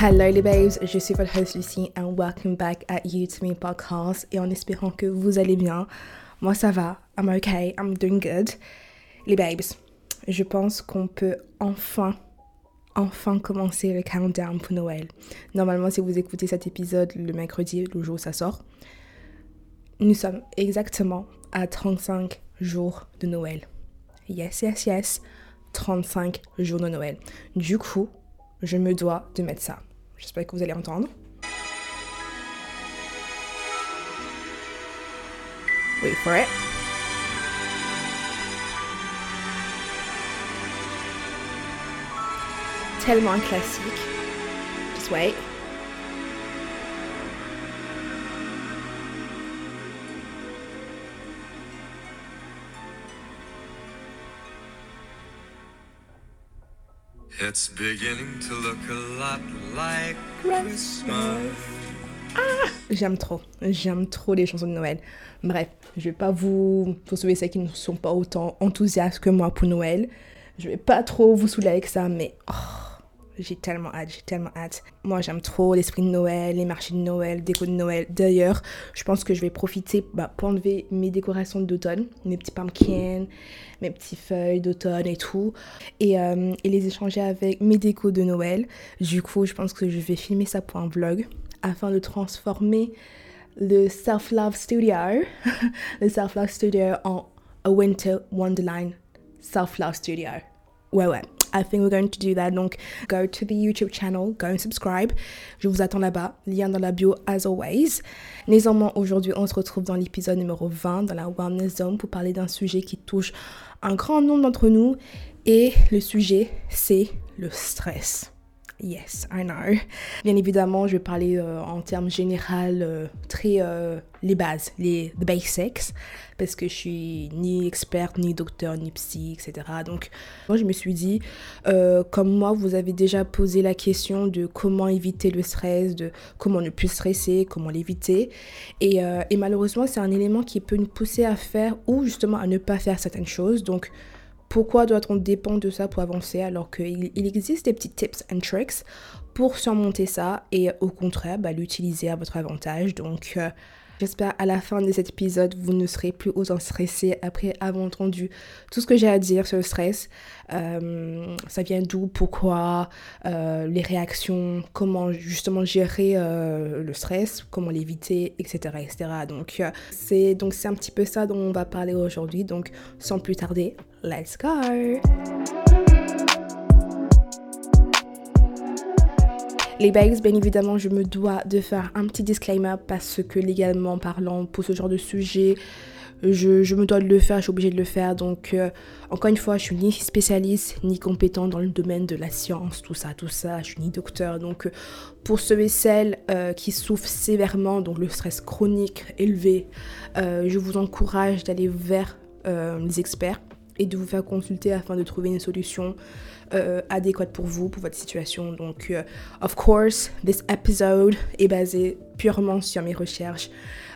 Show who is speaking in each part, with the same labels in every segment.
Speaker 1: Hello les babes, je suis votre host Lucie and welcome back at You To Me podcast et en espérant que vous allez bien. Moi ça va, I'm okay, I'm doing good. Les babes, je pense qu'on peut enfin, enfin commencer le countdown pour Noël. Normalement si vous écoutez cet épisode le mercredi, le jour où ça sort, nous sommes exactement à 35 jours de Noël. Yes, yes, yes, 35 jours de Noël. Du coup, je me dois de mettre ça. J'espère que vous allez entendre. Wait for. Tellement un classique. Just wait.
Speaker 2: It's beginning to look a lot like
Speaker 1: Christmas. J'aime trop, j'aime trop les chansons de Noël. Bref, je vais pas vous, pour ceux qui ne sont pas autant enthousiastes que moi pour Noël, je vais pas trop vous saouler avec ça, mais oh, j'ai tellement hâte, j'ai tellement hâte. Moi, j'aime trop l'esprit de Noël, les marchés de Noël, déco de Noël. D'ailleurs, je pense que je vais profiter bah, pour enlever mes décorations d'automne, mes petits pumpkins, mes petites feuilles d'automne et tout, et, euh, et les échanger avec mes décos de Noël. Du coup, je pense que je vais filmer ça pour un vlog afin de transformer le Self Love Studio, le Self Love Studio en a Winter Wonderland Self Love Studio. Ouais, ouais. I think we're going to do that. Donc, go to the YouTube channel, go and subscribe. Je vous attends là-bas. Lien dans la bio, as always. Néanmoins, aujourd'hui, on se retrouve dans l'épisode numéro 20 dans la Wellness Zone pour parler d'un sujet qui touche un grand nombre d'entre nous. Et le sujet, c'est le stress. Yes, I know. Bien évidemment, je vais parler euh, en termes général, euh, très euh, les bases, les the basics, parce que je suis ni experte, ni docteur, ni psy, etc. Donc, moi, je me suis dit, comme moi, vous avez déjà posé la question de comment éviter le stress, de comment ne plus stresser, comment l'éviter. Et, et malheureusement, c'est un élément qui peut nous pousser à faire ou justement à ne pas faire certaines choses. Donc, pourquoi doit-on dépendre de ça pour avancer alors qu'il il existe des petits tips and tricks pour surmonter ça et au contraire bah, l'utiliser à votre avantage. Donc euh, j'espère à la fin de cet épisode vous ne serez plus autant stressé après avoir entendu tout ce que j'ai à dire sur le stress. Euh, ça vient d'où, pourquoi, euh, les réactions, comment justement gérer le stress, comment l'éviter, etc. etc. Donc donc c'est un petit peu ça dont on va parler aujourd'hui. Donc sans plus tarder, Let's go! Les bags, bien évidemment, je me dois de faire un petit disclaimer parce que légalement parlant, pour ce genre de sujet, je, me dois de le faire, je suis obligée de le faire. Donc, euh, encore une fois, je suis ni spécialiste, ni compétente dans le domaine de la science, tout ça, tout ça. Je suis ni docteur. Donc, euh, pour ceux et celles euh, qui souffrent sévèrement, donc le stress chronique élevé, je vous encourage d'aller vers les experts et de vous faire consulter afin de trouver une solution euh, adéquate pour vous, pour votre situation. Donc, euh, of course, this episode est basé purement sur mes recherches,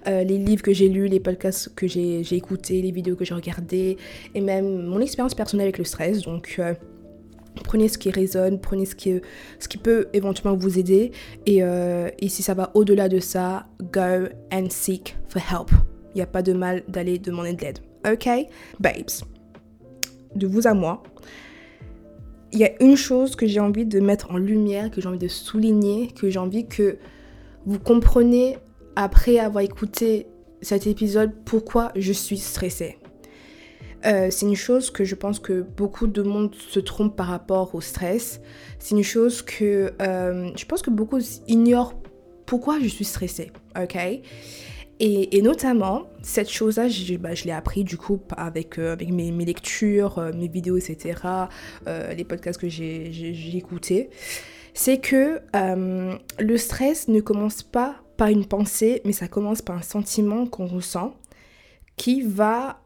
Speaker 1: euh, les livres que j'ai lus, les podcasts que j'ai écoutés, les vidéos que j'ai regardées, et même mon expérience personnelle avec le stress. Donc, prenez ce qui résonne, prenez ce qui, peut éventuellement vous aider. Et si ça va au-delà de ça, go and seek for help. Il n'y a pas de mal d'aller demander de l'aide. Ok, babes de vous à moi, il y a une chose que j'ai envie de mettre en lumière, que j'ai envie de souligner, que j'ai envie que vous compreniez après avoir écouté cet épisode pourquoi je suis stressée. Euh, c'est une chose que je pense que beaucoup de monde se trompe par rapport au stress. C'est une chose que euh, je pense que beaucoup ignorent pourquoi je suis stressée. Ok? Et, notamment, cette chose-là, je, bah, je l'ai appris du coup avec, euh, avec mes, mes, lectures, euh, mes vidéos, etc., euh, les podcasts que j'ai écoutés. C'est que le stress ne commence pas par une pensée, mais ça commence par un sentiment qu'on ressent qui va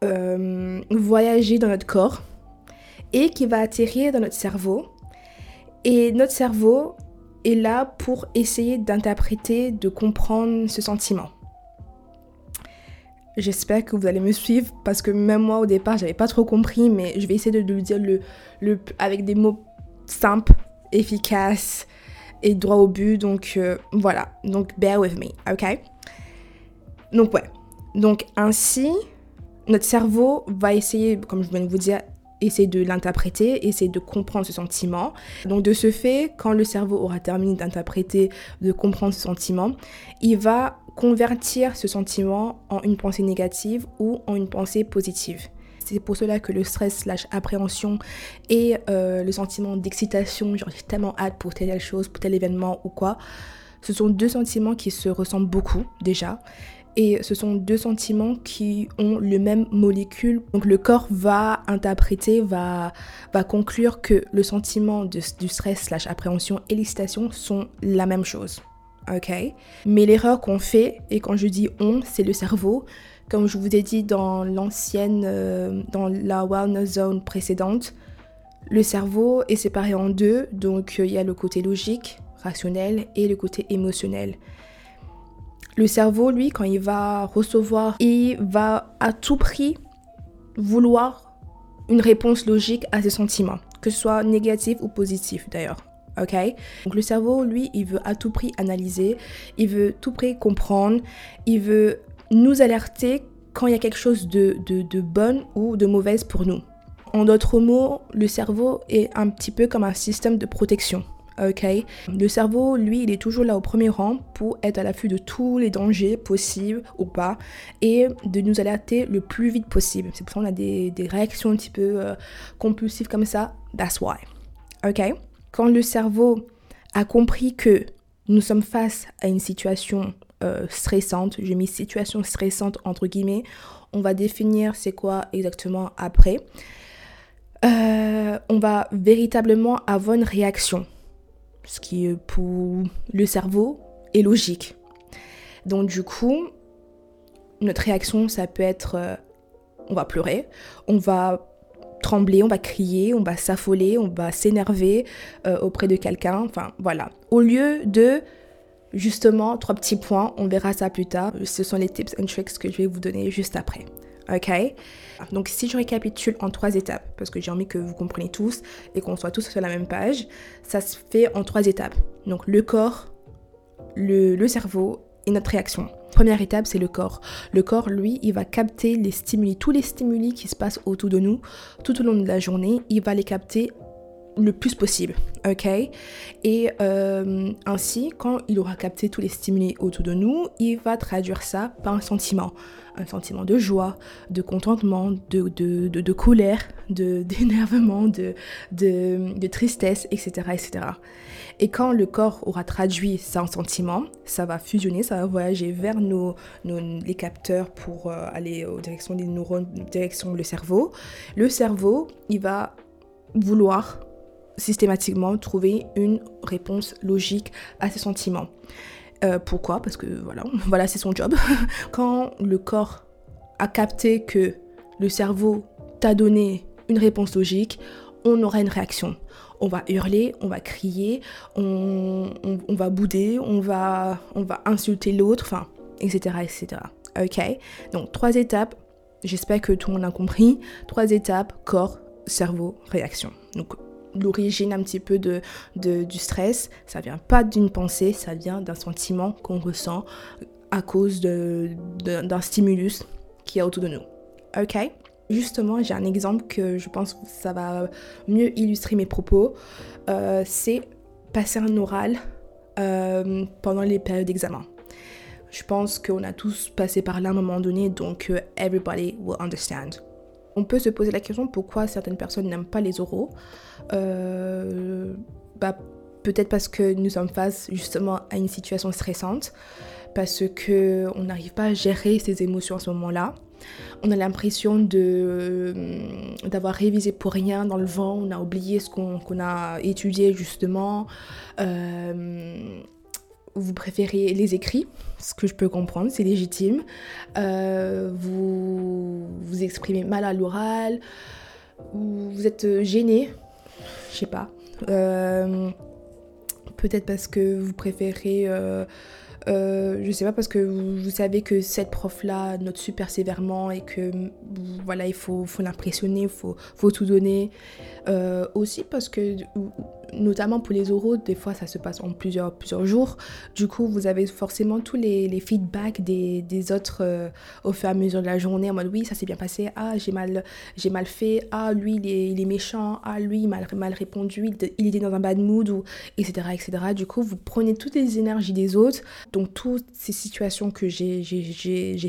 Speaker 1: voyager dans notre corps et qui va atterrir dans notre cerveau. Et notre cerveau est là pour essayer d'interpréter, de comprendre ce sentiment. J'espère que vous allez me suivre parce que même moi au départ, j'avais pas trop compris, mais je vais essayer de le dire le, le, avec des mots simples, efficaces et droit au but. Donc euh, voilà, donc bear with me, ok? Donc ouais, donc ainsi, notre cerveau va essayer, comme je viens de vous dire, essayer de l'interpréter, essayer de comprendre ce sentiment. Donc de ce fait, quand le cerveau aura terminé d'interpréter, de comprendre ce sentiment, il va convertir ce sentiment en une pensée négative ou en une pensée positive. C'est pour cela que le stress slash appréhension et euh, le sentiment d'excitation, genre j'ai tellement hâte pour telle chose, pour tel événement ou quoi, ce sont deux sentiments qui se ressemblent beaucoup déjà. Et ce sont deux sentiments qui ont le même molécule. Donc le corps va interpréter, va, conclure que le sentiment du stress slash appréhension et l'excitation sont la même chose. Ok? Mais l'erreur qu'on fait, et quand je dis on, c'est le cerveau. Comme je vous ai dit dans l'ancienne, euh, dans la wellness zone précédente, le cerveau est séparé en deux. Donc il y a le côté logique, rationnel, et le côté émotionnel. Le cerveau, lui, quand il va recevoir, il va à tout prix vouloir une réponse logique à ses sentiments, que ce soit négatif ou positif d'ailleurs. Ok? Donc le cerveau, lui, il veut à tout prix analyser, il veut tout prix comprendre, il veut nous alerter quand il y a quelque chose de, de, bonne ou de mauvaise pour nous. En d'autres mots, le cerveau est un petit peu comme un système de protection ok? Le cerveau, lui, il est toujours là au premier rang pour être à l'affût de tous les dangers possibles ou pas et de nous alerter le plus vite possible. C'est pour ça qu'on a des, réactions un petit peu euh, compulsives comme ça. That's why. Ok? Quand le cerveau a compris que nous sommes face à une situation euh, stressante, j'ai mis situation stressante entre guillemets, on va définir c'est quoi exactement après. Euh, on va véritablement avoir une réaction ce qui pour le cerveau est logique. Donc du coup, notre réaction, ça peut être, euh, on va pleurer, on va trembler, on va crier, on va s'affoler, on va s'énerver euh, auprès de quelqu'un, enfin voilà. Au lieu de justement trois petits points, on verra ça plus tard. Ce sont les tips and tricks que je vais vous donner juste après. Ok? Donc si je récapitule en trois étapes, parce que j'ai envie que vous compreniez tous et qu'on soit tous sur la même page, ça se fait en trois étapes. Donc le corps, le, cerveau et notre réaction. Première étape, c'est le corps. Le corps, lui, il va capter les stimuli, tous les stimuli qui se passent autour de nous tout au long de la journée, il va les capter le plus possible, ok? Et euh, ainsi, quand il aura capté tous les stimuli autour de nous, il va traduire ça par un sentiment un sentiment de joie, de contentement, de, de, de, colère, d'énervement, de, de, tristesse, etc., etc. Et quand le corps aura traduit ça en sentiment, ça va fusionner, ça va voyager vers nos, les capteurs pour euh, aller en direction des neurones, direction le cerveau. Le cerveau, il va vouloir systématiquement trouver une réponse logique à ses sentiments. Euh, pourquoi? Parce que voilà, voilà c'est son job. Quand le corps a capté que le cerveau t'a donné une réponse logique, on aura une réaction. On va hurler, on va crier, on, va bouder, on va, on va insulter l'autre, enfin, etc., etc. Ok? Donc, trois étapes. J'espère que tout le monde a compris. Trois étapes, corps, cerveau, réaction. Donc, l'origine un petit peu de, du stress, ça vient pas d'une pensée, ça vient d'un sentiment qu'on ressent à cause d'un stimulus qui est autour de nous. Ok? Justement, j'ai un exemple que je pense que ça va mieux illustrer mes propos. Euh, c'est passer un oral euh, pendant les périodes d'examen. Je pense qu'on a tous passé par là à un moment donné, donc euh, everybody will understand. On peut se poser la question pourquoi certaines personnes n'aiment pas les oraux? Euh, bah, peut-être parce que nous sommes face justement à une situation stressante, parce que on n'arrive pas à gérer ses émotions à ce moment-là. On a l'impression de d'avoir révisé pour rien dans le vent, on a oublié ce qu'on a étudié justement. Euh, vous préférez les écrits, ce que je peux comprendre, c'est légitime. Euh, vous vous exprimez mal à l'oral, vous êtes gêné, je sais pas. Euh, peut-être parce que vous préférez euh, je sais pas parce que vous, savez que cette prof-là note super sévèrement et que voilà, il faut, faut l'impressionner, faut, faut tout donner. Euh, aussi parce que notamment pour les oraux, des fois ça se passe en plusieurs, plusieurs jours. Du coup, vous avez forcément tous les, les feedbacks des, des autres euh, au fur et à mesure de la journée en mode oui, ça s'est bien passé, ah, j'ai mal, j'ai mal fait, ah, lui, il est, il est méchant, ah, lui, il m'a mal, répondu, il, était dans un bad mood, etc., etc. Du coup, vous prenez toutes les énergies des autres. Toutes ces situations que j'ai,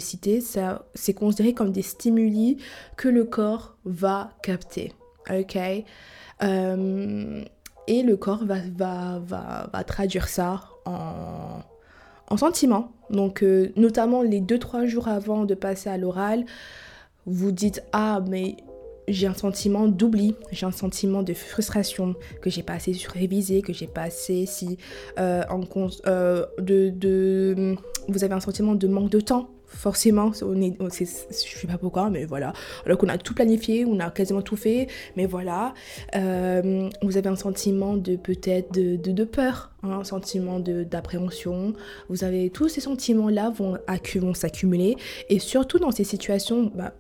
Speaker 1: citées, ça, c'est considéré comme des stimuli que le corps va capter. Ok? Euh, et le corps va, traduire ça en, en sentiments. Donc, euh, notamment les 2-3 jours avant de passer à l'oral, vous dites Ah, mais j'ai un sentiment d'oubli, j'ai un sentiment de frustration, que j'ai pas assez révisé, que j'ai pas assez si euh, en euh, de, vous avez un sentiment de manque de temps forcément, on est, je sais pas pourquoi, mais voilà. Alors qu'on a tout planifié, on a quasiment tout fait, mais voilà. Euh, vous avez un sentiment de peut-être de, de, de, peur, hein, un sentiment d'appréhension. Vous avez tous ces sentiments-là vont, vont s'accumuler, et surtout dans ces situations, bah,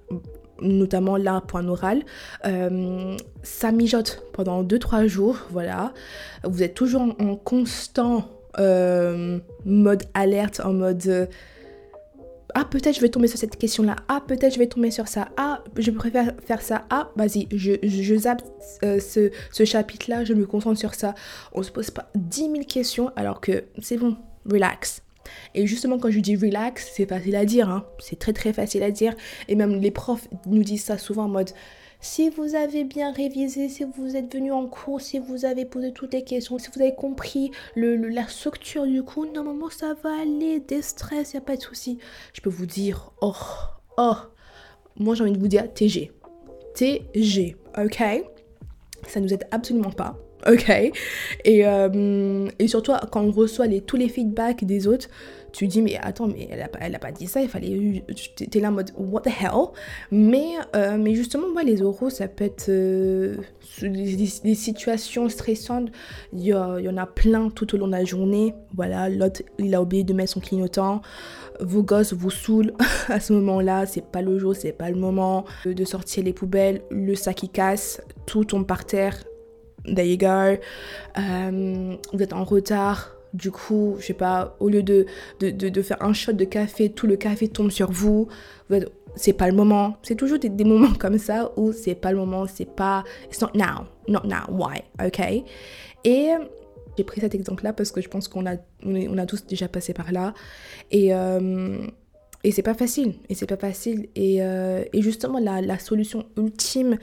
Speaker 1: notamment là, point oral, euh, ça mijote pendant 2-3 jours, voilà. Vous êtes toujours en, constant euh, mode alerte, en mode ah peut-être je vais tomber sur cette question là ah peut-être je vais tomber sur ça ah je préfère faire ça ah vas-y je, je, euh, ce, ce chapitre là je me concentre sur ça on se pose pas 10 000 questions alors que c'est bon relax et justement quand je dis relax c'est facile à dire hein. c'est très très facile à dire et même les profs nous disent ça souvent en mode si vous avez bien révisé, si vous êtes venu en cours, si vous avez posé toutes les questions, si vous avez compris la structure du cours, normalement ça va aller, des stress, il a pas de souci. Je peux vous dire, oh, oh, moi j'ai envie de vous dire TG. TG, ok? Ça nous aide absolument pas. Ok. Et, euh, et surtout quand on reçoit tous les feedbacks des autres, tu dis mais attends mais elle a, elle a pas dit ça il fallait t'es là en mode what the hell? Mais euh, mais justement moi les oraux ça peut être euh, des, situations stressantes. Il y, a, il y, en a plein tout au long de la journée. Voilà l'autre il a oublié de mettre son clignotant. Vos gosses vous saoulent à ce moment là c'est pas le jour c'est pas le moment de sortir les poubelles le sac qui casse tout tombe par terre there you go euh, vous êtes en retard du coup, je sais pas, au lieu de, de, de, faire un shot de café, tout le café tombe sur vous. C'est pas le moment. C'est toujours des, des, moments comme ça où c'est pas le moment, c'est pas. It's not now. Not now. Why? Ok? Et j'ai pris cet exemple-là parce que je pense qu'on a, on, a tous déjà passé par là. Et. Euh, et c'est pas facile, et c'est pas facile. Et, euh, justement, la, solution ultime,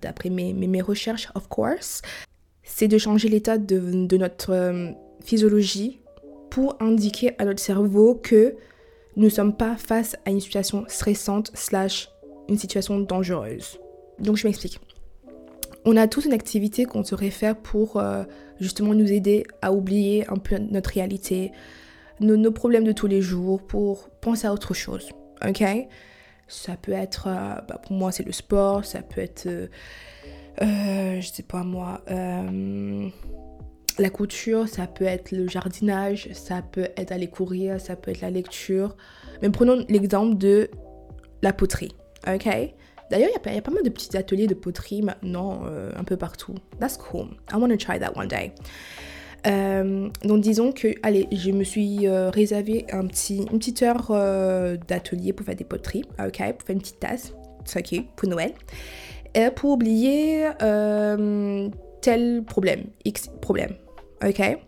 Speaker 1: d'après mes, recherches, of course, c'est de changer l'état de, de, notre euh, physiologie pour indiquer à notre cerveau que nous ne sommes pas face à une situation stressante slash une situation dangereuse. Donc je m'explique. On a tous une activité qu'on se réfère pour euh, justement nous aider à oublier un peu notre réalité, nos, problèmes de tous les jours, pour penser à autre chose. Ok? Ça peut être, euh, bah pour moi c'est le sport, ça peut être, euh, euh je sais pas moi, euh, la couture, ça peut être le jardinage, ça peut être aller courir, ça peut être la lecture. Mais prenons l'exemple de la poterie, ok? D'ailleurs, il y, y, a pas mal de petits ateliers de poterie maintenant, euh, un peu partout. That's cool. I want to try that one day. Euh, donc disons que, allez, je me suis euh, réservé un petit, une petite heure euh, d'atelier pour faire des poteries, ok Pour faire une petite tasse, c'est ok, pour Noël. Et pour oublier euh, tel problème, X problème, ok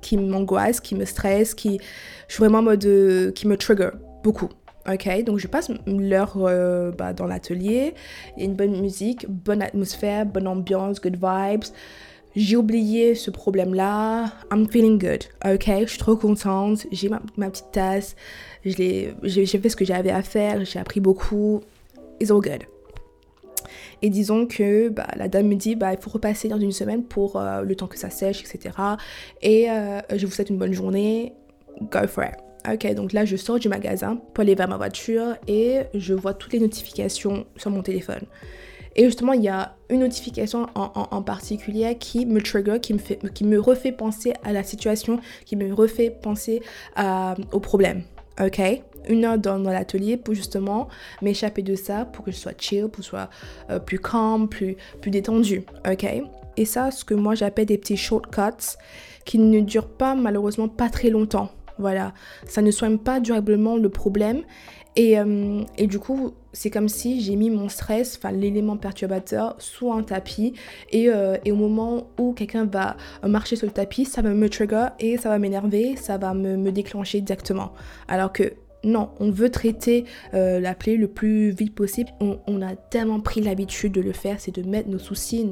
Speaker 1: Qui m'angoisse, qui me stresse, qui. Je vraiment en mode. Qui me trigger beaucoup. Ok, donc je passe l'heure bah, dans l'atelier, il y a une bonne musique, bonne atmosphère, bonne ambiance, good vibes. J'ai oublié ce problème-là, I'm feeling good, ok, je suis trop contente, j'ai ma, petite tasse, j'ai fait ce que j'avais à faire, j'ai appris beaucoup, it's all good. Et disons que bah, la dame me dit bah, il faut repasser dans une semaine pour euh, le temps que ça sèche, etc. Et euh, je vous souhaite une bonne journée. Go for it. Ok, donc là je sors du magasin pour aller vers ma voiture et je vois toutes les notifications sur mon téléphone. Et justement, il y a une notification en, particulier qui me trigger, qui me, fait, qui me refait penser à la situation, qui me refait penser au problème. Ok? Une heure dans, l'atelier pour justement m'échapper de ça, pour que je sois chill, pour que je sois euh, plus calme, plus, plus détendu. Ok? Et ça, ce que moi j'appelle des petits shortcuts qui ne durent pas, malheureusement, pas très longtemps. Voilà. Ça ne soigne pas durablement le problème. Et, euh, et du coup, c'est comme si j'ai mis mon stress, enfin l'élément perturbateur, sous un tapis. Et, euh, et au moment où quelqu'un va marcher sur le tapis, ça va me trigger et ça va m'énerver, ça va me, me déclencher directement. Alors que non, on veut traiter euh, la plaie le plus vite possible. On, a tellement pris l'habitude de le faire, c'est de mettre nos soucis,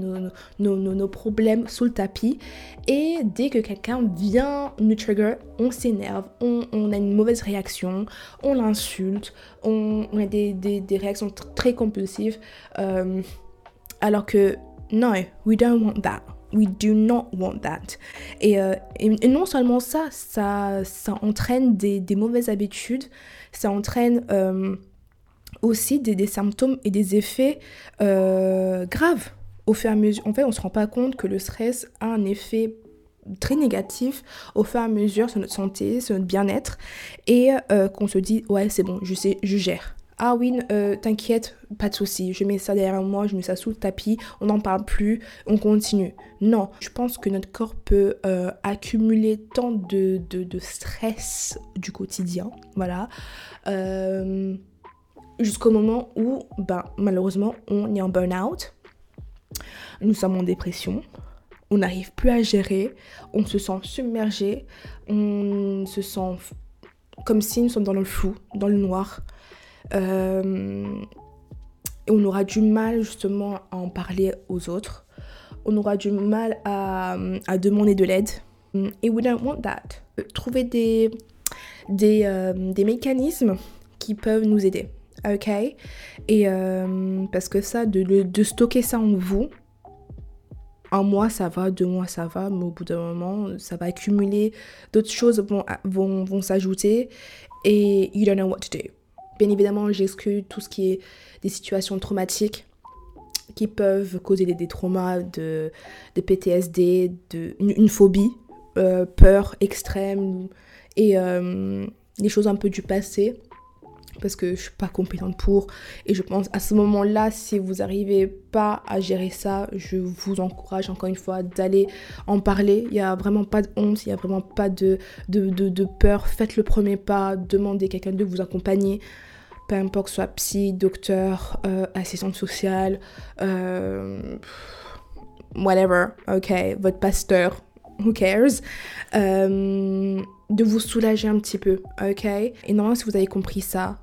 Speaker 1: nos, problèmes sous le tapis. Et dès que quelqu'un vient nous trigger, on s'énerve, on, a une mauvaise réaction, on l'insulte, on, a des, réactions très compulsives. Euh, alors que non, we don't want that. We do not want that. Euh, et, non seulement ça, ça, ça entraîne des, mauvaises habitudes, ça entraîne euh, aussi des, symptômes et des effets euh, graves. Au fur et à mesure, en fait, on ne se rend pas compte que le stress a un effet très négatif au fur et à mesure sur notre santé, sur notre bien-être, et qu'on se dit, ouais, c'est bon, je sais, je gère. Ah oui, euh, t'inquiète, pas de souci, je mets ça derrière moi, je mets ça sous le tapis, on n'en parle plus, on continue. Non, je pense que notre corps peut euh, accumuler tant de, de, stress du quotidien, voilà, euh, jusqu'au moment où, ben, malheureusement, on est en burn-out, nous sommes en dépression, on n'arrive plus à gérer, on se sent submergé, on se sent comme si nous sommes dans le flou, dans le noir. Euh, on aura du mal justement à en parler aux autres. On aura du mal à, à demander de l'aide. Et we don't want that. Trouver des, des, euh, des mécanismes qui peuvent nous aider. Ok? Et euh, parce que ça, de, de, stocker ça en vous, un mois ça va, deux mois ça va, mais au bout d'un moment, ça va accumuler, d'autres choses vont, vont, vont s'ajouter et you don't know what to do. Bien évidemment, j'exclus tout ce qui est des situations traumatiques qui peuvent causer des, traumas, de, de, PTSD, de, une, phobie, euh, peur extrême et euh, des choses un peu du passé parce que je suis pas compétente pour. Et je pense à ce moment-là, si vous n'arrivez pas à gérer ça, je vous encourage encore une fois d'aller en parler. Il n'y a vraiment pas de honte, il n'y a vraiment pas de, de, de, peur. Faites le premier pas, demandez quelqu'un de vous accompagner. Peu importe, soit psy, docteur, euh, assistante sociale, euh, whatever, ok, votre pasteur, who cares, euh, de vous soulager un petit peu, ok? Et normalement, si vous avez compris ça,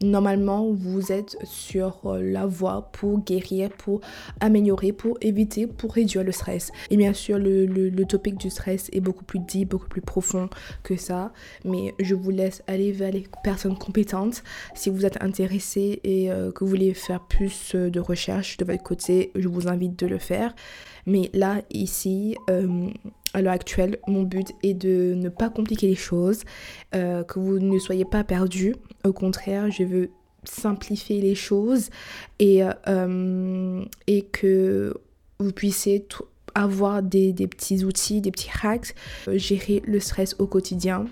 Speaker 1: normalement vous êtes sur euh, la voie pour guérir, pour améliorer, pour éviter, pour réduire le stress. Et bien sûr, le, le, topic du stress est beaucoup plus deep, beaucoup plus profond que ça. Mais je vous laisse aller vers les personnes compétentes. Si vous êtes intéressé et euh, que vous voulez faire plus euh, de recherche de votre côté, je vous invite de le faire. Mais là, ici, à l'heure actuelle, mon but est de ne pas compliquer les choses, que vous ne soyez pas perdus, au contraire, je veux simplifier les choses et, euh, et que vous puissiez avoir des, petits outils, des petits hacks, euh, gérer le stress au quotidien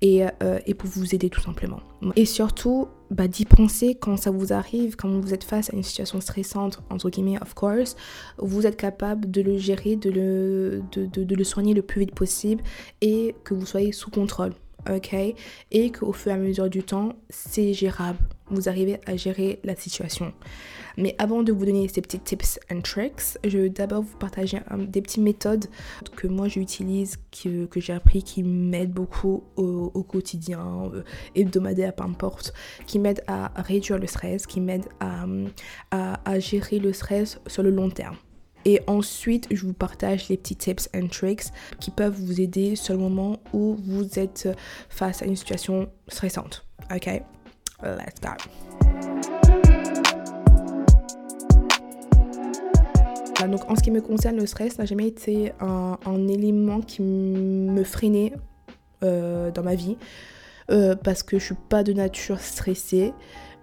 Speaker 1: et, euh, et, pour vous aider tout simplement. Et surtout, bah, d'y penser quand ça vous arrive, quand vous êtes face à une situation stressante, entre guillemets, of course, vous êtes capable de le gérer, de le, de, de le soigner le plus vite possible et que vous soyez sous contrôle ok Et qu'au fur et à mesure du temps, c'est gérable. Vous arrivez à gérer la situation. Mais avant de vous donner ces petits tips and tricks, je veux d'abord vous partager des petites méthodes que moi j'utilise, que, que j'ai appris, qui m'aident beaucoup au, quotidien, euh, hebdomadaire, peu importe, qui m'aident à réduire le stress, qui m'aident à, à gérer le stress sur le long terme. Et ensuite, je vous partage les petits tips and tricks qui peuvent vous aider sur le moment où vous êtes face à une situation stressante. Ok? Let's go. Donc en ce qui me concerne, le stress n'a jamais été un, élément qui me freinait euh, dans ma vie euh, parce que je suis pas de nature stressée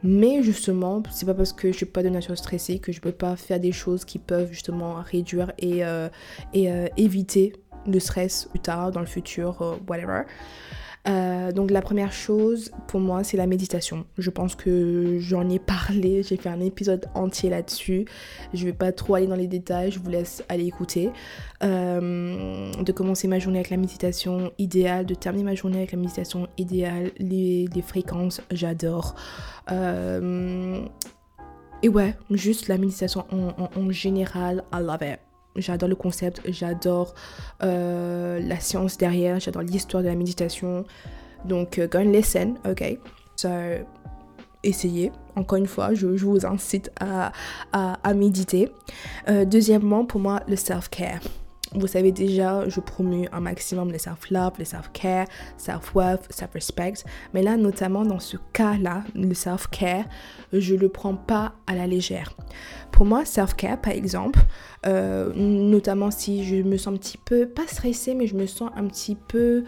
Speaker 1: Mais justement, c'est pas parce que je suis pas de nature stressée que je peux pas faire des choses qui peuvent justement réduire et, euh, euh, éviter le stress plus tard, dans le futur, euh, whatever. Euh, donc la première chose pour moi c'est la méditation. Je pense que j'en ai parlé, j'ai fait un épisode entier là-dessus. Je vais pas trop aller dans les détails, je vous laisse aller écouter. Euh, de commencer ma journée avec la méditation idéale, de terminer ma journée avec la méditation idéale, les, fréquences, j'adore. Euh, et ouais, juste la méditation en, en général, I love it. J'adore le concept, j'adore euh, la science derrière, j'adore l'histoire de la méditation. Donc, euh, go and listen, ok? So, essayez. Encore une fois, je, vous incite à, à, méditer. Euh, deuxièmement, pour moi, le self-care. Vous savez déjà, je promue un maximum le self-love, le self-care, self-worth, self-respect. Mais là, notamment dans ce cas-là, le self-care, je ne le prends pas à la légère. Pour moi, self-care, par exemple, euh, notamment si je me sens un petit peu, pas stressée, mais je me sens un petit peu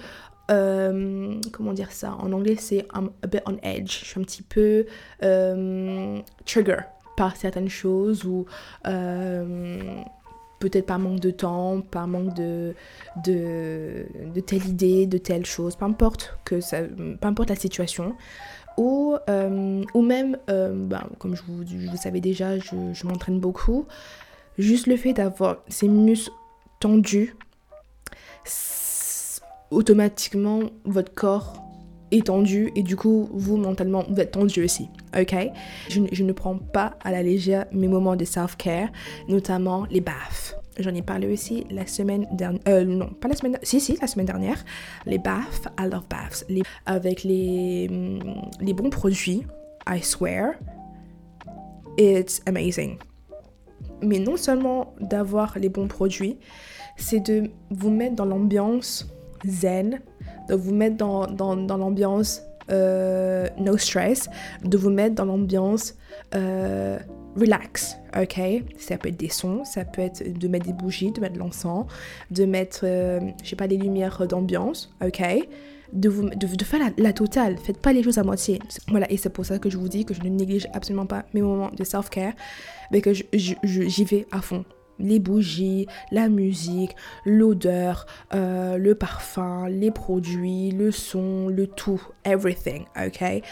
Speaker 1: euh, comment dire ça? En anglais, c'est a bit on edge. Je suis un petit peu euh, trigger par certaines choses ou peut-être par manque de temps, par manque de, de, telle idée, de telle chose, peu importe, que ça, peu importe la situation. Ou, euh, même, euh, ben, comme je vous, vous savez déjà, je, je m'entraîne beaucoup. Juste le fait d'avoir ces muscles tendus, automatiquement, votre corps étendu et du coup vous mentalement vous êtes tendu aussi ok? Je, je, ne prends pas à la légère mes moments de self-care notamment les baths j'en ai parlé aussi la semaine dernière euh, non pas la semaine si si la semaine dernière. Les baths I love baths les, avec les mm, les bons produits I swear it's amazing. Mais non seulement d'avoir les bons produits c'est de vous mettre dans l'ambiance zen de vous mettre dans, dans, dans l'ambiance euh, no stress, de vous mettre dans l'ambiance euh, relax, ok? Ça peut être des sons, ça peut être de mettre des bougies, de mettre de l'encens, de mettre, euh, je sais pas, des lumières d'ambiance, ok? De, vous, de, faire la, la, totale, faites pas les choses à moitié. Voilà, et c'est pour ça que je vous dis que je ne néglige absolument pas mes moments de self-care, mais que j'y vais à fond les bougies, la musique, l'odeur, euh, le parfum, les produits, le son, le tout, everything, ok?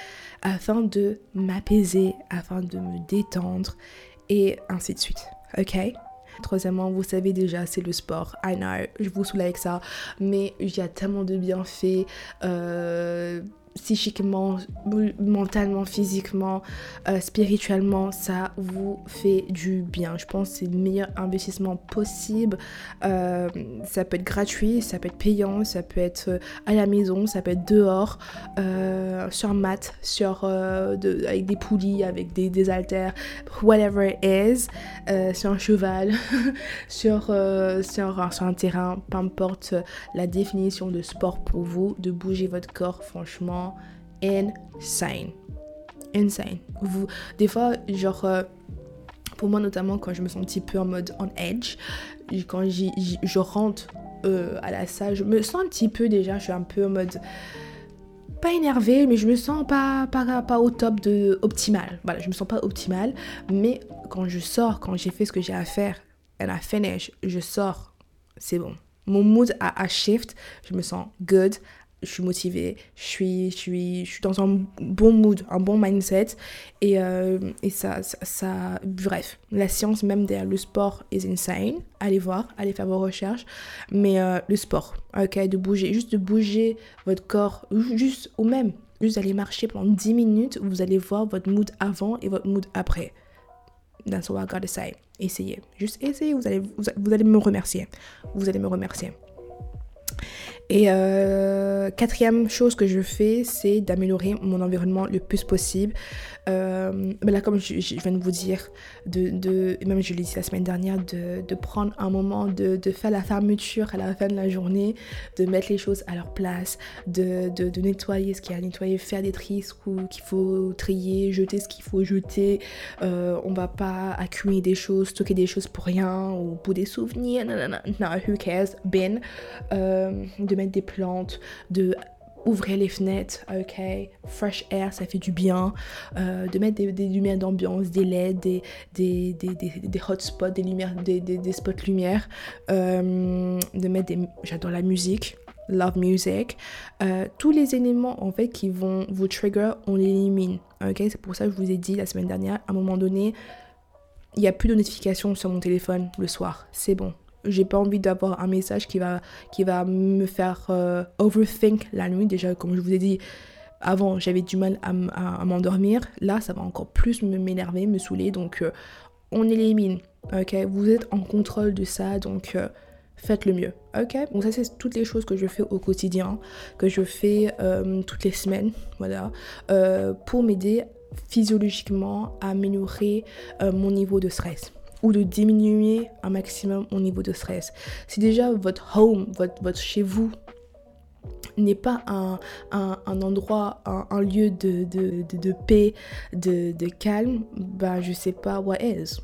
Speaker 1: Afin de m'apaiser, afin de me détendre et ainsi de suite, ok? Troisièmement, vous savez déjà, c'est le sport. I know, je vous saoule avec ça, mais il y a tellement de bienfaits. Euh, psychiquement, mentalement, physiquement, euh, spirituellement, ça vous fait du bien. Je pense que c'est le meilleur investissement possible. Euh, ça peut être gratuit, ça peut être payant, ça peut être euh, à la maison, ça peut être dehors, sur mat, sur, avec des poulies, avec des, des haltères, whatever it is, sur un cheval, sur, sur, sur un terrain, peu importe la définition de sport pour vous, de bouger votre corps, franchement insane. Insane. Vous, des fois, genre, euh, pour moi notamment, quand je me sens un petit peu en mode on edge, quand je rentre euh, à la salle, je me sens un petit peu déjà, je suis un peu en mode pas énervé mais je me sens pas, pas, pas au top de optimal. Voilà, je me sens pas optimal, mais quand je sors, quand j'ai fait ce que j'ai à faire, and I finish, je sors, c'est bon. Mon mood a, a shift, je me sens good, je suis motivée, je suis, je suis, je suis dans un bon mood, un bon mindset. Et, euh, et ça, ça, bref, la science même derrière le sport est insane. Allez voir, allez faire vos recherches. Mais euh, le sport, ok, de bouger, juste de bouger votre corps, juste ou même, juste d'aller marcher pendant 10 minutes, vous allez voir votre mood avant et votre mood après. That's what I gotta say. Essayez, juste essayez, vous allez, vous allez me remercier. Vous allez me remercier. Et euh, quatrième chose que je fais, c'est d'améliorer mon environnement le plus possible. Euh, ben là, comme je, viens de vous dire, de, de même je l'ai dit la semaine dernière, de, de prendre un moment, de, de, faire la fermeture à la fin de la journée, de mettre les choses à leur place, de, de nettoyer ce qu'il y a à nettoyer, faire des tris qu'il faut trier, jeter ce qu'il faut jeter. Euh, on va pas accumuler des choses, stocker des choses pour rien ou pour des souvenirs. Non, non, non, no, who cares? Bin. Euh, de mettre des plantes, de ouvrir les fenêtres, ok, fresh air, ça fait du bien, euh, de mettre des, lumières d'ambiance, des LED, des, des, des, des, hotspots, des, lumières, des, spots lumière, euh, de mettre des... J'adore la musique, love music, euh, tous les éléments en fait qui vont vous trigger, on les élimine, ok, c'est pour ça que je vous ai dit la semaine dernière, à un moment donné, il n'y a plus de notifications sur mon téléphone le soir, c'est bon, j'ai pas envie d'avoir un message qui va, qui va me faire euh, overthink la nuit. Déjà, comme je vous ai dit, avant, j'avais du mal à, m'endormir. Là, ça va encore plus m'énerver, me, saouler. Donc, euh, on élimine. Ok, vous êtes en contrôle de ça. Donc, euh, faites le mieux. Ok, donc ça, c'est toutes les choses que je fais au quotidien, que je fais toutes les semaines. Voilà, pour m'aider physiologiquement à améliorer mon niveau de stress ou de diminuer un maximum mon niveau de stress. Si déjà votre home, votre, votre chez vous n'est pas un, un, endroit, un, lieu de, de, de, paix, de, calme, bah je sais pas what is.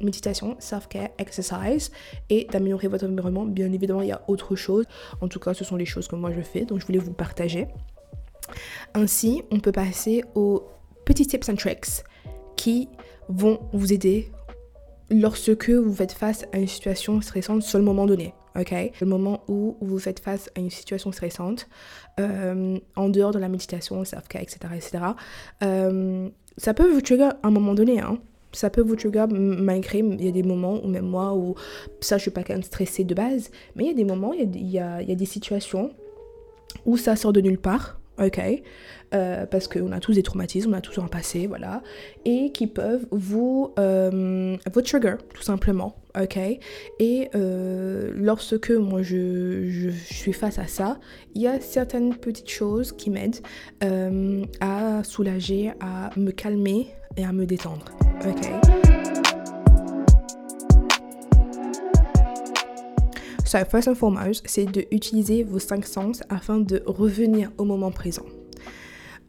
Speaker 1: Méditation, self-care, exercise et d'améliorer votre environnement. Bien évidemment, il y a autre chose. En tout cas, ce sont les choses que moi je fais, donc je voulais vous partager. Ainsi, on peut passer aux petits tips and tricks qui vont vous aider lorsque vous faites face à une situation stressante sur le moment donné. Ok, le moment où vous faites face à une situation stressante, euh, en dehors de la méditation, etc., etc., euh, ça peut vous trigger à un moment donné. Hein. Ça peut vous trigger malgré, il y a des moments, ou même moi, où ça, je suis pas quand même stressée de base, mais il y a des moments, il y a, il y a des situations où ça sort de nulle part ok. Euh, Parce qu'on a tous des traumatismes, on a tous un passé, voilà, et qui peuvent vous, euh, trigger, tout simplement, ok. Et euh, lorsque moi je, je, suis face à ça, il y a certaines petites choses qui m'aident à soulager, à me calmer et à me détendre, ok first and foremost, c'est d'utiliser vos cinq sens afin de revenir au moment présent.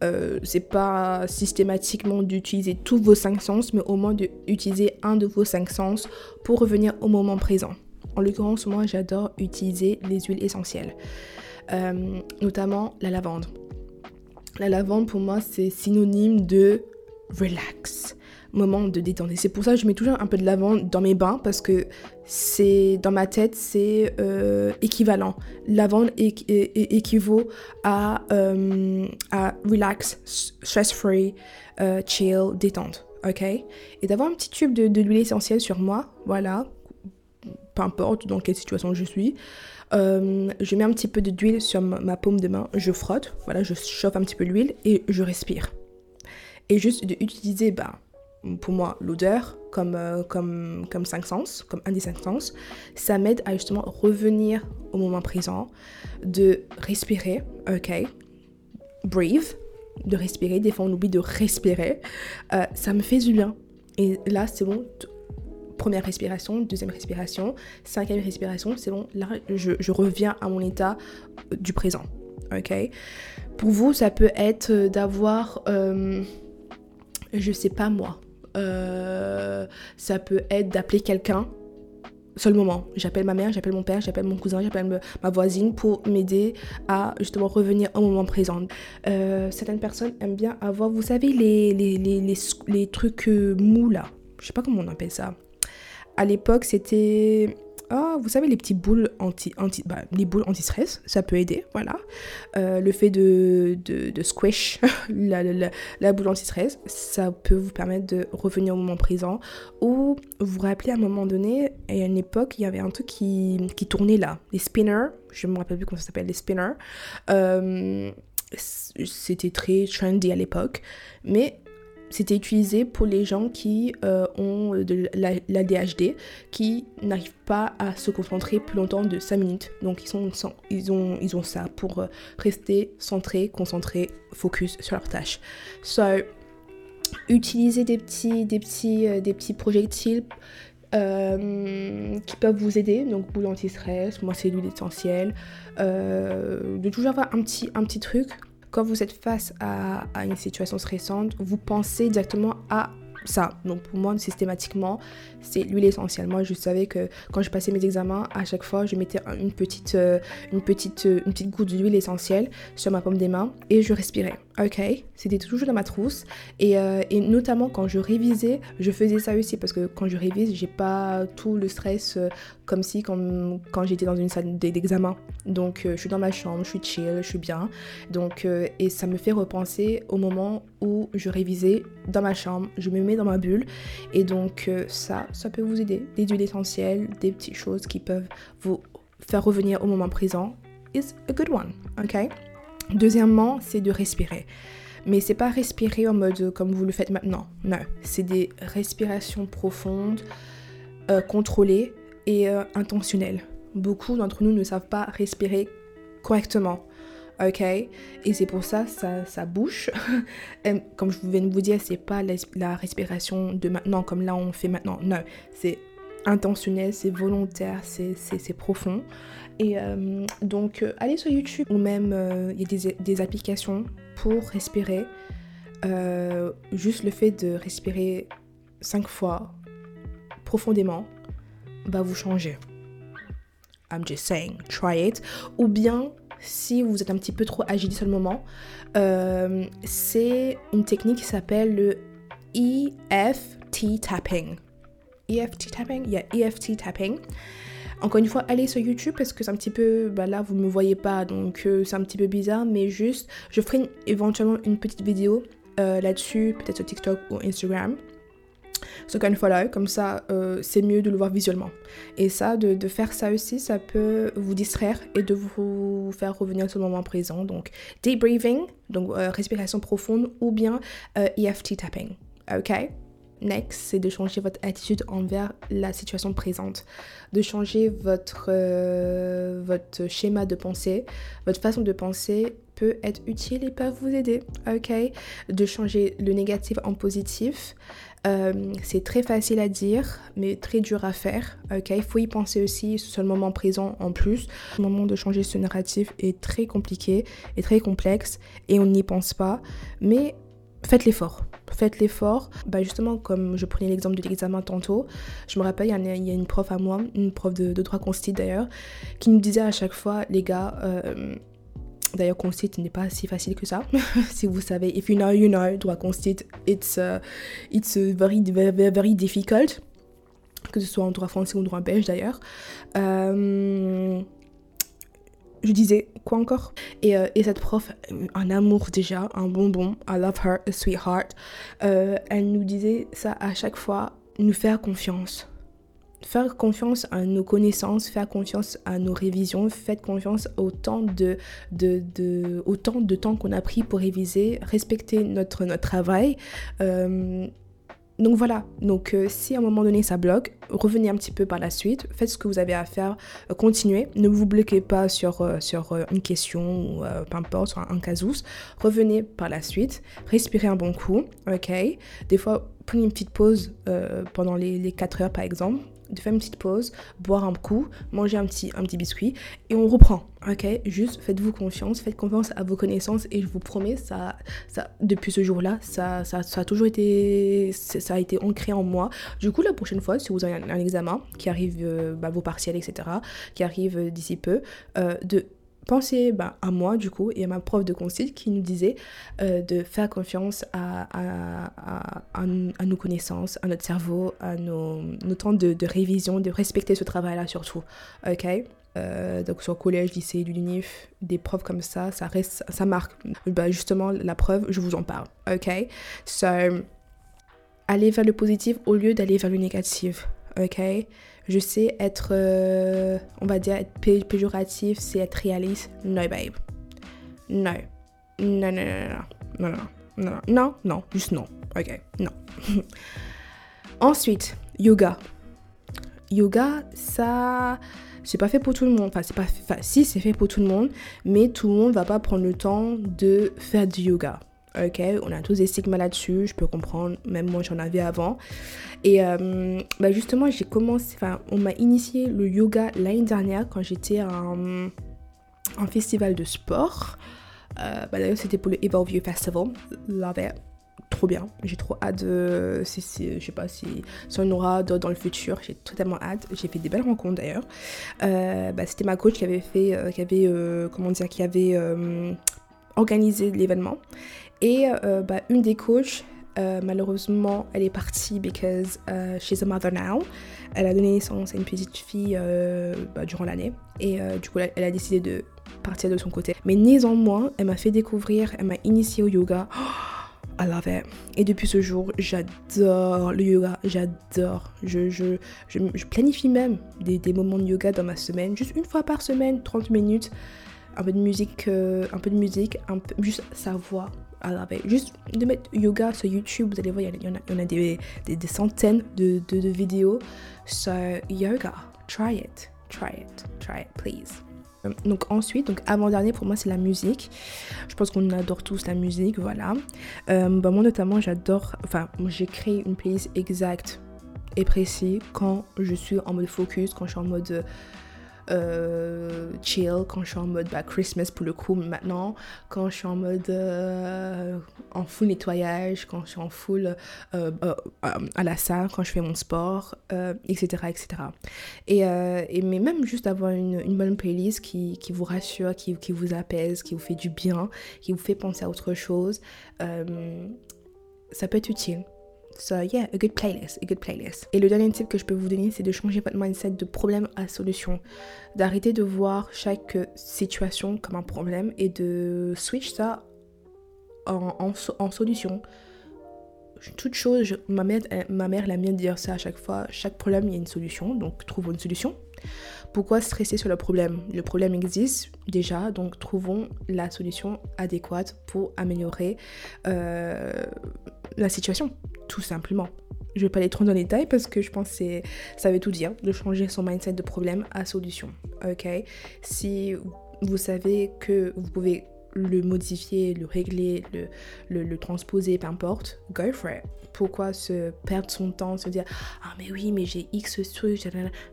Speaker 1: Euh, c'est pas systématiquement d'utiliser tous vos cinq sens, mais au moins d'utiliser un de vos cinq sens pour revenir au moment présent. En l'occurrence, moi, j'adore utiliser les huiles essentielles, euh, notamment la lavande. La lavande, pour moi, c'est synonyme de relax moment de détente. Et c'est pour ça que je mets toujours un peu de lavande dans mes bains parce que c'est dans ma tête, c'est euh, équivalent. Lavande équivaut à, euh, à relax, stress-free, euh, chill, détente. Ok? Et d'avoir un petit tube de, essentielle sur moi, voilà, peu importe dans quelle situation je suis. je mets un petit peu d'huile sur ma, paume de main, je frotte, voilà, je chauffe un petit peu l'huile et je respire. Et juste d'utiliser bah, pour moi l'odeur comme, euh, comme, comme cinq sens, comme un des cinq sens, ça m'aide à justement revenir au moment présent, de respirer, ok, breathe, de respirer, des fois on oublie de respirer, euh, ça me fait du bien. Et là c'est bon, première respiration, deuxième respiration, cinquième respiration, c'est bon, là je, je, reviens à mon état du présent, ok. Pour vous ça peut être d'avoir... Euh, je sais pas moi, euh, ça peut être d'appeler quelqu'un seul moment. J'appelle ma mère, j'appelle mon père, j'appelle mon cousin, j'appelle ma voisine pour m'aider à justement revenir au moment présent. Euh, certaines personnes aiment bien avoir, vous savez, les, les, les, trucs euh, mous là. Je sais pas comment on appelle ça. À l'époque, c'était ah, vous savez, les petites boules bah, anti-stress, ça peut aider, voilà. Euh, le fait de, de, squish la, la, boule anti-stress, ça peut vous permettre de revenir au moment présent ou vous rappeler à un moment donné, à une époque, il y avait un truc qui, qui tournait là, les spinners, je me rappelle plus comment ça s'appelle, les spinners. Euh, c'était très trendy à l'époque, mais c'était utilisé pour les gens qui euh, ont de l'ADHD, qui n'arrivent pas à se concentrer plus longtemps de 5 minutes. Donc ils, sont, ils, ont, ils ont ça pour euh, rester centrés, concentrés, focus sur leur tâche. So, utiliser des petits, des petits, euh, des petits projectiles qui peuvent vous aider, donc boule anti-stress, moi c'est l'huile essentielle, de toujours avoir un petit, un petit truc quand vous êtes face à, une situation stressante, vous pensez directement à ça. Donc pour moi, systématiquement, c'est l'huile essentielle. Moi, je savais que quand je passais mes examens, à chaque fois, je mettais une petite, euh, une petite, euh, une petite goutte d'huile essentielle sur ma paume des mains et je respirais. Ok, c'était toujours dans ma trousse. Et, euh, et, notamment quand je révisais, je faisais ça aussi parce que quand je révise, j'ai pas tout le stress comme si comme, quand j'étais dans une salle d'examen. Donc je suis dans ma chambre, je suis chill, je suis bien. Donc et ça me fait repenser au moment où je révisais dans ma chambre, je me mets dans ma bulle et donc ça, ça peut vous aider. Des huiles essentielles, des petites choses qui peuvent vous faire revenir au moment présent is a good one, ok? Deuxièmement, c'est de respirer. Mais c'est pas respirer en mode comme vous le faites maintenant. Non, c'est des respirations profondes, euh, contrôlées et euh, intentionnelles. Beaucoup d'entre nous ne savent pas respirer correctement ok? Et c'est pour ça, ça, ça bouche. comme je viens de vous dire, c'est pas la, respiration de maintenant, comme là on fait maintenant. Non, c'est intentionnel, c'est volontaire, c'est profond. Et euh, donc, euh, allez sur YouTube ou même euh, il y a des, applications pour respirer. juste le fait de respirer cinq fois profondément va vous changer. I'm just saying, try it. Ou bien si vous êtes un petit peu trop agité sur le moment, c'est une technique qui s'appelle le EFT tapping. EFT tapping? Il y a EFT tapping. Encore une fois, allez sur YouTube parce que c'est un petit peu, bah là vous ne me voyez pas donc euh, c'est un petit peu bizarre, mais juste, je ferai éventuellement une petite vidéo euh, là-dessus, peut-être sur TikTok ou Instagram ce fois là, comme ça, euh, c'est mieux de le voir visuellement. Et ça, de, faire ça aussi, ça peut vous distraire et de vous faire revenir sur le moment présent. Donc, deep breathing, donc respiration profonde, ou bien EFT e tapping. Ok? Next, c'est de changer votre attitude envers la situation présente, de changer votre, votre schéma de pensée, votre façon de penser peut être utile et peut vous aider, ok? De changer le négatif en positif, euh, c'est très facile à dire, mais très dur à faire. Ok, il faut y penser aussi sur le moment présent en plus. Le moment de changer ce narratif est très compliqué et très complexe et on n'y pense pas. Mais faites l'effort. Faites l'effort. Bah justement, comme je prenais l'exemple de l'examen tantôt, je me rappelle, il y, a une prof à moi, une prof de, droit consti d'ailleurs, qui nous disait à chaque fois, les gars, euh, D'ailleurs, constit n'est pas si facile que ça. si vous savez, if you know, you know, droit constit, it's, uh, it's very, very, very difficult. Que ce soit en droit français ou en droit belge d'ailleurs. Euh, je disais, quoi encore? Et, euh, et, cette prof, un amour déjà, un bonbon, I love her, sweetheart. Euh, elle nous disait ça à chaque fois, nous faire confiance faire confiance à nos connaissances, faire confiance à nos révisions, faites confiance au temps de, de, de, de temps qu'on a pris pour réviser, respecter notre, notre travail. Euh, donc voilà, donc euh, si à un moment donné ça bloque, revenez un petit peu par la suite, faites ce que vous avez à faire, euh, continuez, ne vous bloquez pas sur, sur une question ou peu importe, sur un, un casus, revenez par la suite, respirez un bon coup, ok? Des fois, prenez une petite pause pendant les, les 4 heures par exemple, de faire une petite pause, boire un coup, manger un petit, un petit biscuit et on reprend. Ok, juste faites-vous confiance, faites confiance à vos connaissances et je vous promets, ça, ça depuis ce jour-là, ça, ça, ça, a toujours été, ça a été ancré en moi. Du coup, la prochaine fois, si vous avez un, examen qui arrive, euh, bah, vos partiels, etc., qui arrive euh, d'ici peu, euh, de pensez bah, à moi du coup et à ma prof de consigne qui nous disait euh, de faire confiance à, nos connaissances, à notre cerveau, à nos, temps de, révision, de respecter ce travail-là surtout. Ok? Euh, donc sur collège, lycée, l'unif, des profs comme ça, ça reste, ça marque. Bah, justement, la preuve, je vous en parle. Ok? So, allez vers le positif au lieu d'aller vers le négatif. Ok? Je sais être, euh, on va dire, être péjoratif, c'est être réaliste. No, babe. No. Non, non, non, non, non, non, non, non, non, juste non. Ok, non. Ensuite, yoga. Yoga, ça, c'est pas fait pour tout le monde. Enfin, c'est pas, enfin, si c'est fait pour tout le monde, mais tout le monde va pas prendre le temps de faire du yoga ok On a tous des stigmas là-dessus, je peux comprendre, même moi j'en avais avant. Et euh, bah justement, j'ai commencé, enfin, on m'a initié le yoga l'année dernière quand j'étais en, en festival de sport. Euh, bah D'ailleurs, c'était pour le Evolve You Festival. Love it. trop bien. J'ai trop hâte de. Si, je sais pas si, si on aura dans le futur. J'ai totalement hâte. J'ai fait des belles rencontres d'ailleurs. Euh, bah, C'était ma coach qui avait fait. qui avait. comment dire Qui avait organisé l'événement. Et euh, bah, une des coachs. euh, malheureusement, elle est partie because euh, she's a mother now. Elle a donné naissance à une petite fille euh, bah, durant l'année. Et du coup, elle, a décidé de partir de son côté. Mais néanmoins, elle m'a fait découvrir, elle m'a initié au yoga. I love it. Et depuis ce jour, j'adore le yoga, j'adore. Je, je, je, je planifie même des, des moments de yoga dans ma semaine, juste une fois par semaine, 30 minutes. Un peu de musique, un peu de musique, un peu, juste sa voix. I love it. Juste de mettre yoga sur YouTube, vous allez voir, il y en a, il y en a des, des, des centaines de, de, de vidéos sur yoga. Try it, try it, try it, please. Donc ensuite, donc avant-dernier pour moi c'est la musique. Je pense qu'on adore tous la musique, voilà. Euh, bah, moi notamment j'adore, enfin j'ai créé une playlist exacte et précise quand je suis en mode focus, quand je suis en mode euh, chill, quand je suis en mode bah, Christmas pour le coup maintenant, quand je suis en mode euh, en full nettoyage, quand je suis en full euh, à la salle, quand je fais mon sport, etc., etc. Et, mais même juste avoir une, une bonne playlist qui, qui vous rassure, qui, qui vous apaise, qui vous fait du bien, qui vous fait penser à autre chose, ça peut être utile. So yeah, a good playlist, a good playlist. Et le dernier tip que je peux vous donner, c'est de changer votre mindset de problème à solution. D'arrêter de voir chaque situation comme un problème et de switch ça en solution. Toute chose, ma mère, elle- ma mère l'aime bien dire ça à chaque fois. Chaque problème, il y a une solution, donc trouvons une solution. Pourquoi stresser sur le problème? Le problème existe déjà, donc trouvons la solution adéquate pour améliorer euh, la situation, tout simplement. Je vais pas aller trop dans les détails parce que je pense que ça veut tout dire, de changer son mindset de problème à solution. Ok? Si vous savez que vous pouvez le modifier, le régler, le, le, transposer, peu importe, go. Pourquoi se perdre son temps, se dire Ah, mais oui, mais j'ai X truc.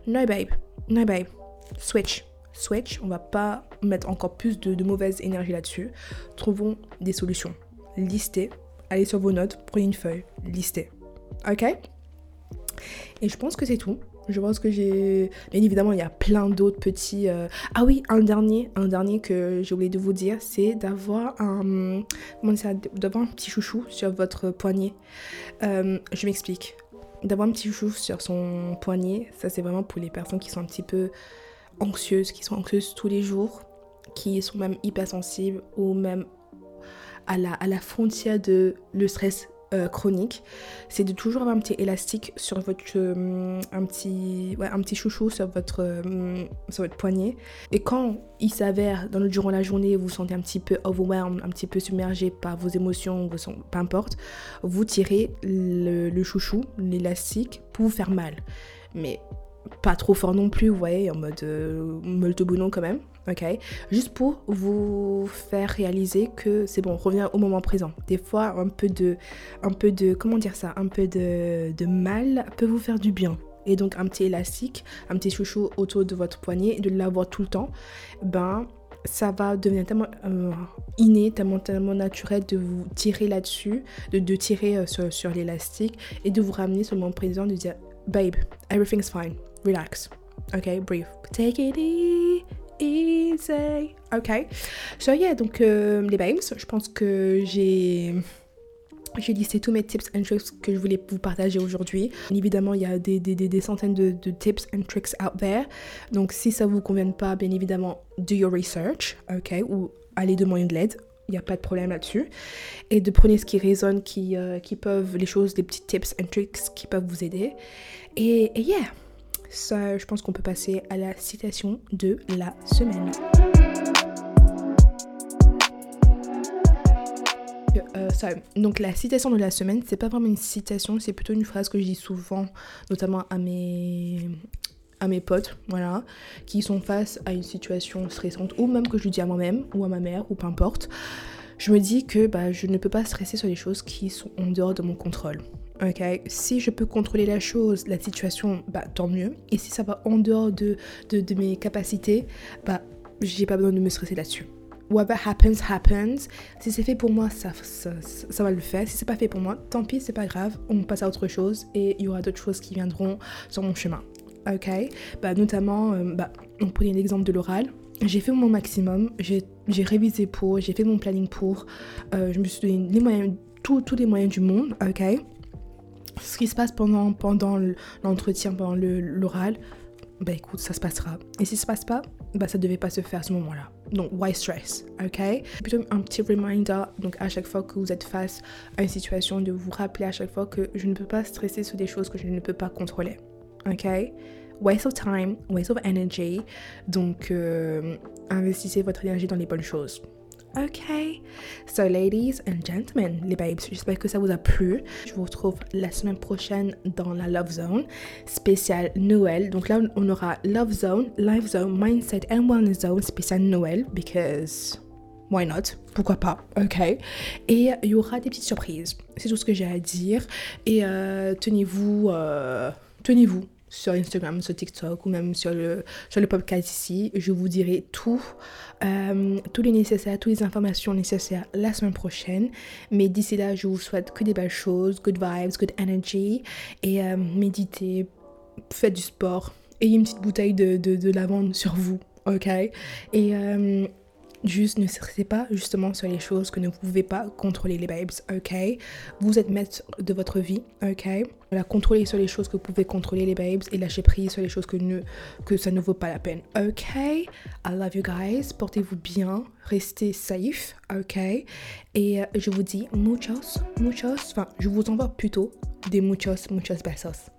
Speaker 1: No, babe. No, babe. Switch. Switch. On va pas mettre encore plus de, de mauvaise énergie là-dessus. Trouvons des solutions. Listez. Allez sur vos notes, prenez une feuille. Listez. Ok? Et je pense que c'est tout. Je pense que j'ai. Bien évidemment, il y a plein d'autres petits. euh, Ah oui, un dernier, un dernier que j'ai oublié de vous dire, c'est d'avoir un. Comment ça D'avoir un petit chouchou sur votre poignet. Euh, je m'explique. D'avoir un petit chouchou sur son poignet, ça c'est vraiment pour les personnes qui sont un petit peu anxieuses, qui sont anxieuses tous les jours, qui sont même hypersensibles ou même à la, à la frontière de le stress euh, chronique, c'est de toujours avoir un petit élastique sur votre euh, un petit ouais, un petit chouchou sur votre euh, sur votre poignet et quand il s'avère dans le durant la journée vous sentez un petit peu overwhelmed, un petit peu submergé par vos émotions, vos, peu importe, vous tirez le, le chouchou, l'élastique pour vous faire mal. Mais pas trop fort non plus, vous voyez, en mode euh, molto boulon quand même, ok Juste pour vous faire réaliser que c'est bon, revenir au moment présent. Des fois, un peu de, un peu de, comment dire ça, un peu de, de mal peut vous faire du bien. Et donc un petit élastique, un petit chouchou autour de votre poignet, de l'avoir tout le temps, ben ça va devenir tellement euh, inné, tellement, tellement naturel de vous tirer là-dessus, de, de tirer euh, sur, sur l'élastique et de vous ramener sur le moment présent, de dire Babe, everything's fine, relax, ok, breathe, take it easy, ok. So yeah, donc euh, les babes, je pense que j'ai j'ai listé tous mes tips and tricks que je voulais vous partager aujourd'hui. Évidemment, il y a des, des, des, des centaines de, tips and tricks out there. Donc, si ça vous convient pas, bien évidemment, do your research, ok, ou allez demander de l'aide. Il n'y a pas de problème là-dessus. Et de prenez ce qui résonne, qui, euh, qui peuvent, les choses, les petits tips and tricks qui peuvent vous aider. Et yeah, ça, je pense qu'on peut passer à la citation de la semaine. Euh, donc la citation de la semaine, c'est pas vraiment une citation, c'est plutôt une phrase que je dis souvent, notamment à mes à mes potes, voilà, qui sont face à une situation stressante, ou même que je dis à moi-même, ou à ma mère, ou peu importe. Je me dis que bah, je ne peux pas stresser sur les choses qui sont en dehors de mon contrôle. Ok, si je peux contrôler la chose, la situation, bah tant mieux. Et si ça va en dehors de, de, de mes capacités, bah j'ai pas besoin de me stresser là-dessus. whatever happens, happens. Si c'est fait pour moi, ça, ça, ça va le faire. Si c'est pas fait pour moi, tant pis, c'est pas grave. On passe à autre chose et il y aura d'autres choses qui viendront sur mon chemin. Ok bah, Notamment, euh, bah, on prenait l'exemple de l'oral. J'ai fait mon maximum, j'ai révisé pour, j'ai fait mon planning pour, euh, je me suis donné les moyens, tous les moyens du monde, ok Ce qui se passe pendant, pendant l'entretien, pendant l'oral, bah écoute, ça se passera. Et si ça se passe pas, bah ça devait pas se faire à ce moment-là. Donc, why stress, ok? Plutôt un petit reminder, donc à chaque fois que vous êtes face à une situation, de vous rappeler à chaque fois que je ne peux pas stresser sur des choses que je ne peux pas contrôler, ok? Waste of time, waste of energy. Donc, euh, investissez votre énergie dans les bonnes choses. Ok, so ladies and gentlemen, les babes, j'espère que ça vous a plu. Je vous retrouve la semaine prochaine dans la Love Zone spéciale Noël. Donc là, on aura Love Zone, Life Zone, Mindset and Wellness Zone spéciale Noël, because why not? Pourquoi pas? Ok. Et il y aura des petites surprises. C'est tout ce que j'ai à dire. Et euh, tenez-vous, euh, tenez-vous sur Instagram, sur TikTok ou même sur le, sur le podcast ici. Je vous dirai tout, euh, tout les nécessaires, toutes les informations nécessaires la semaine prochaine. Mais d'ici là, je vous souhaite que des belles choses, good vibes, good energy et euh, méditez, faites du sport, ayez une petite bouteille de, de, de lavande sur vous, ok? Et euh, Juste ne stressez pas justement sur les choses que ne pouvez pas contrôler les babes, ok? Vous êtes maître de votre vie, ok? Voilà, contrôlez sur les choses que vous pouvez contrôler les babes et lâchez prise sur les choses que, ne, que ça ne vaut pas la peine, ok? I love you guys, portez-vous bien, restez safe, ok? Et euh, je vous dis muchos, muchos, enfin je vous envoie plutôt des muchos, muchos besos.